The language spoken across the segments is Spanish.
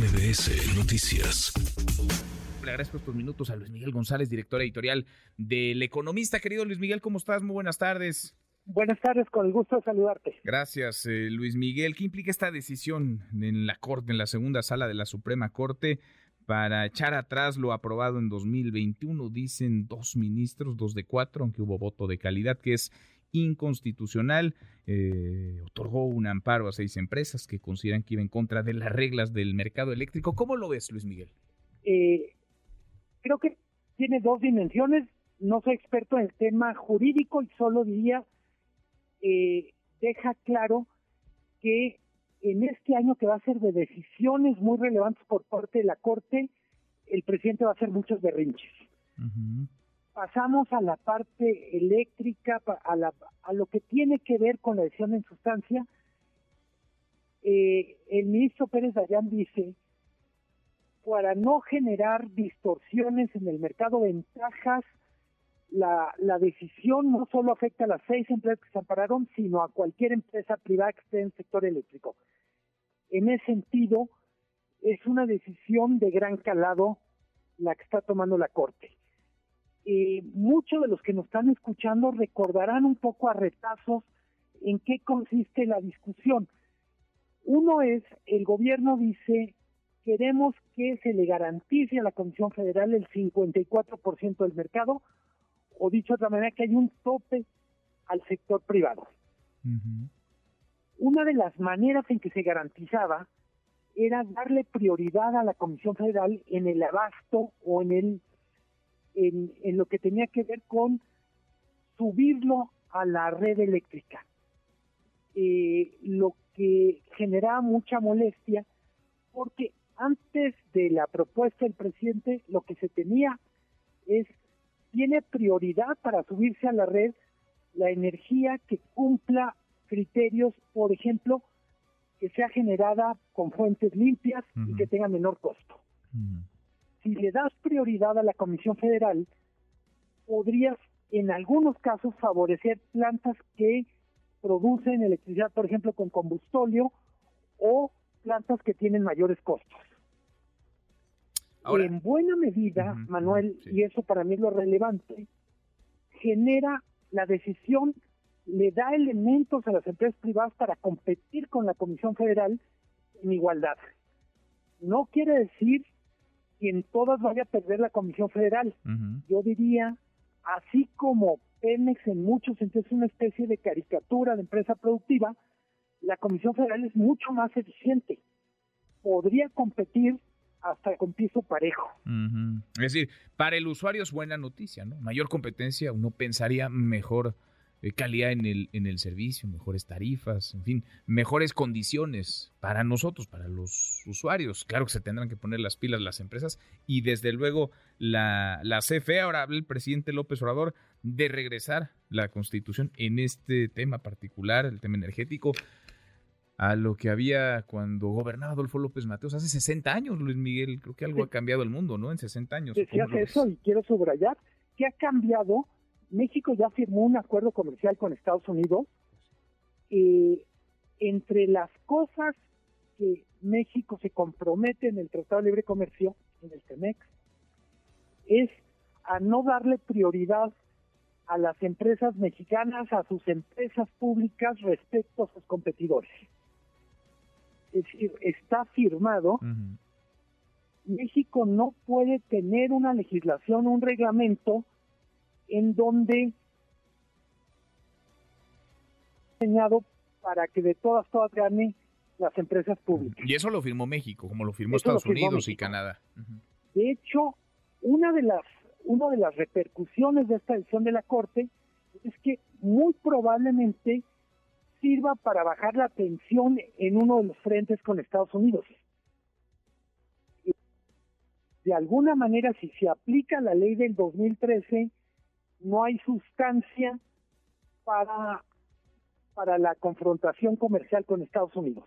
MBS Noticias. Le agradezco estos minutos a Luis Miguel González, director editorial del Economista. Querido Luis Miguel, ¿cómo estás? Muy buenas tardes. Buenas tardes, con el gusto de saludarte. Gracias, eh, Luis Miguel. ¿Qué implica esta decisión en la Corte, en la segunda sala de la Suprema Corte, para echar atrás lo aprobado en 2021? Dicen dos ministros, dos de cuatro, aunque hubo voto de calidad, que es inconstitucional. Eh, otorgó un amparo a seis empresas que consideran que iba en contra de las reglas del mercado eléctrico. ¿Cómo lo ves, Luis Miguel? Eh, creo que tiene dos dimensiones. No soy experto en el tema jurídico y solo diría, eh, deja claro que en este año que va a ser de decisiones muy relevantes por parte de la Corte, el presidente va a hacer muchos berrinches pasamos a la parte eléctrica, a, la, a lo que tiene que ver con la decisión en sustancia, eh, el ministro Pérez Dayán dice, para no generar distorsiones en el mercado ventajas, la, la decisión no solo afecta a las seis empresas que se ampararon, sino a cualquier empresa privada que esté en el sector eléctrico. En ese sentido, es una decisión de gran calado la que está tomando la Corte eh, muchos de los que nos están escuchando recordarán un poco a retazos en qué consiste la discusión. Uno es, el gobierno dice, queremos que se le garantice a la Comisión Federal el 54% del mercado, o dicho de otra manera, que hay un tope al sector privado. Una de las maneras en que se garantizaba era darle prioridad a la Comisión Federal en el abasto o en el en, lo que tenía que ver con subirlo a la red eléctrica. Eh, lo que generaba mucha molestia porque antes de la propuesta del presidente lo que se tenía es tiene prioridad para subirse a la red la energía que cumpla criterios, por ejemplo, que sea generada con fuentes limpias y que tenga menor costo si le das prioridad a la Comisión Federal, podrías en algunos casos favorecer plantas que producen electricidad, por ejemplo, con combustóleo o plantas que tienen mayores costos. en buena medida, Manuel, y eso para mí es lo relevante, genera la decisión, le da elementos a las empresas privadas para competir con la Comisión Federal en igualdad. No quiere decir y en todas vaya a perder la Comisión Federal. Yo diría, así como Pemex en muchos sentidos es una especie de caricatura de empresa productiva, la Comisión Federal es mucho más eficiente. Podría competir hasta con piso parejo. Es decir, para el usuario es buena noticia, ¿no? Mayor competencia, uno pensaría mejor calidad en el, en el servicio, mejores tarifas, en fin, mejores condiciones para nosotros, para los usuarios. Claro que se tendrán que poner las pilas las empresas y desde luego la, la CFE, ahora habla el presidente López Obrador de regresar la constitución en este tema particular, el tema energético, a lo que había cuando gobernaba Adolfo López Mateos hace 60 años, Luis Miguel. Creo que algo ha cambiado el mundo, ¿no? En 60 años. Decías eso y quiero subrayar que ha cambiado México ya firmó un acuerdo comercial con Estados Unidos. y entre las cosas que México se compromete en el Tratado de Libre Comercio, en el TEMEX, es a no darle prioridad a las empresas mexicanas, a sus empresas públicas respecto a sus competidores. Es decir, está firmado. México no puede tener una legislación, un reglamento en donde diseñado para que de todas, todas gane las empresas públicas. Y eso lo firmó México, como lo firmó Estados Unidos y Canadá. De hecho, una de las una de las repercusiones de esta decisión de la Corte es que muy probablemente sirva para bajar la tensión en uno de los frentes con Estados Unidos. De alguna manera, si se aplica la ley del 2013, no hay sustancia para, para la confrontación comercial con Estados Unidos.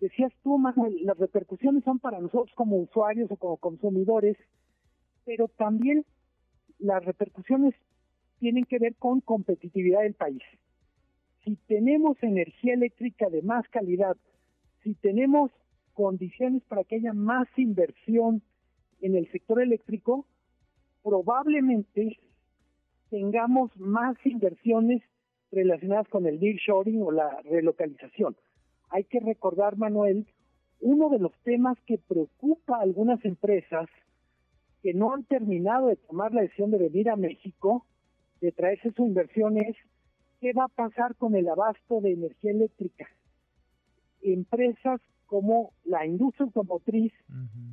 Decías tú, Manuel, las repercusiones son para nosotros como usuarios o como consumidores, pero también las repercusiones tienen que ver con competitividad del país. Si tenemos energía eléctrica de más calidad, si tenemos condiciones para que haya más inversión en el sector eléctrico, probablemente tengamos más inversiones relacionadas con el nearshoring o la relocalización. Hay que recordar, Manuel, uno de los temas que preocupa a algunas empresas que no han terminado de tomar la decisión de venir a México, de traerse su inversión es qué va a pasar con el abasto de energía eléctrica. Empresas como la industria automotriz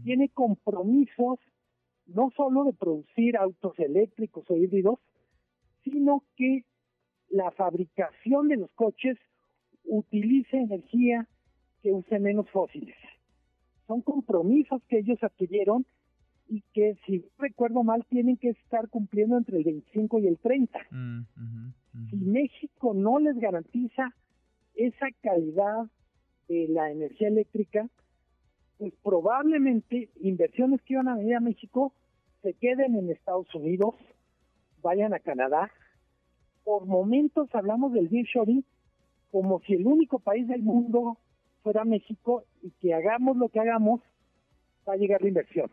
tiene compromisos no solo de producir autos eléctricos o híbridos, sino que la fabricación de los coches utilice energía que use menos fósiles. Son compromisos que ellos adquirieron y que, si recuerdo mal, tienen que estar cumpliendo entre el 25 y el 30. Mm, si México no les garantiza esa calidad de la energía eléctrica, pues probablemente inversiones que iban a venir a México se queden en Estados Unidos, vayan a Canadá. Por momentos hablamos del nearshoring como si el único país del mundo fuera México y que hagamos lo que hagamos, va a llegar la inversión.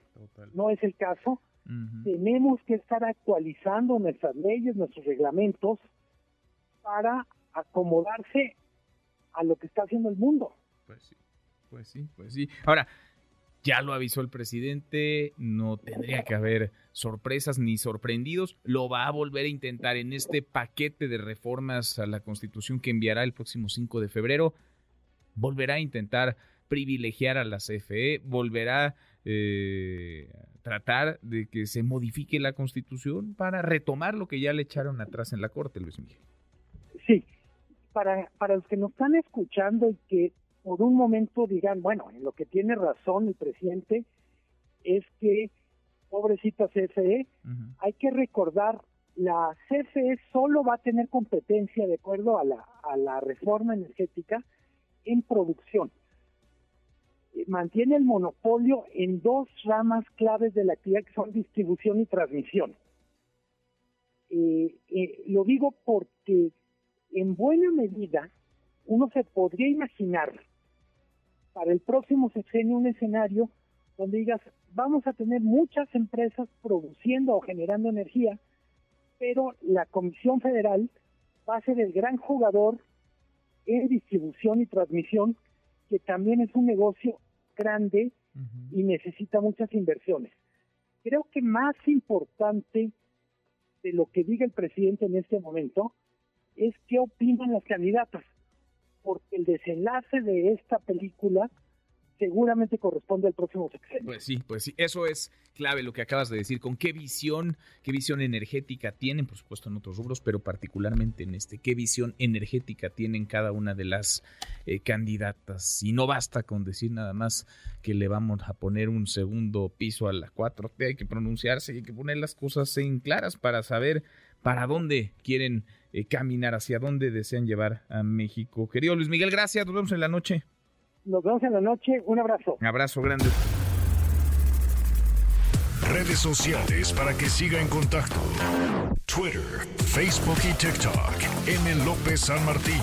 No es el caso. Tenemos que estar actualizando nuestras leyes, nuestros reglamentos para acomodarse a lo que está haciendo el mundo. Pues sí, pues sí, pues sí. Ahora, ya lo avisó el presidente, no tendría que haber sorpresas ni sorprendidos. Lo va a volver a intentar en este paquete de reformas a la Constitución que enviará el próximo 5 de febrero. Volverá a intentar privilegiar a la CFE, volverá eh, a tratar de que se modifique la Constitución para retomar lo que ya le echaron atrás en la Corte, Luis Miguel. Sí, para, para los que nos están escuchando y que por un momento digan, bueno, en lo que tiene razón el presidente es que, pobrecita CFE, hay que recordar, la CFE solo va a tener competencia de acuerdo a la, a la reforma energética en producción. Eh, mantiene el monopolio en dos ramas claves de la actividad que son distribución y transmisión. Eh, eh, lo digo porque en buena medida uno se podría imaginar para el próximo sexenio un escenario donde digas, vamos a tener muchas empresas produciendo o generando energía, pero la Comisión Federal va a ser el gran jugador en distribución y transmisión, que también es un negocio grande y necesita muchas inversiones. Creo que más importante de lo que diga el presidente en este momento es qué opinan las candidatas porque el desenlace de esta película seguramente corresponde al próximo sexenio. Pues sí, pues sí, eso es clave lo que acabas de decir, con qué visión, qué visión energética tienen, por supuesto en otros rubros, pero particularmente en este, qué visión energética tienen cada una de las eh, candidatas. Y no basta con decir nada más que le vamos a poner un segundo piso a la 4 hay que pronunciarse, hay que poner las cosas en claras para saber para dónde quieren eh, caminar, hacia dónde desean llevar a México. Querido Luis Miguel, gracias, nos vemos en la noche. Nos vemos en la noche, un abrazo. Un abrazo grande. Redes sociales para que siga en contacto: Twitter, Facebook y TikTok. M. López San Martín.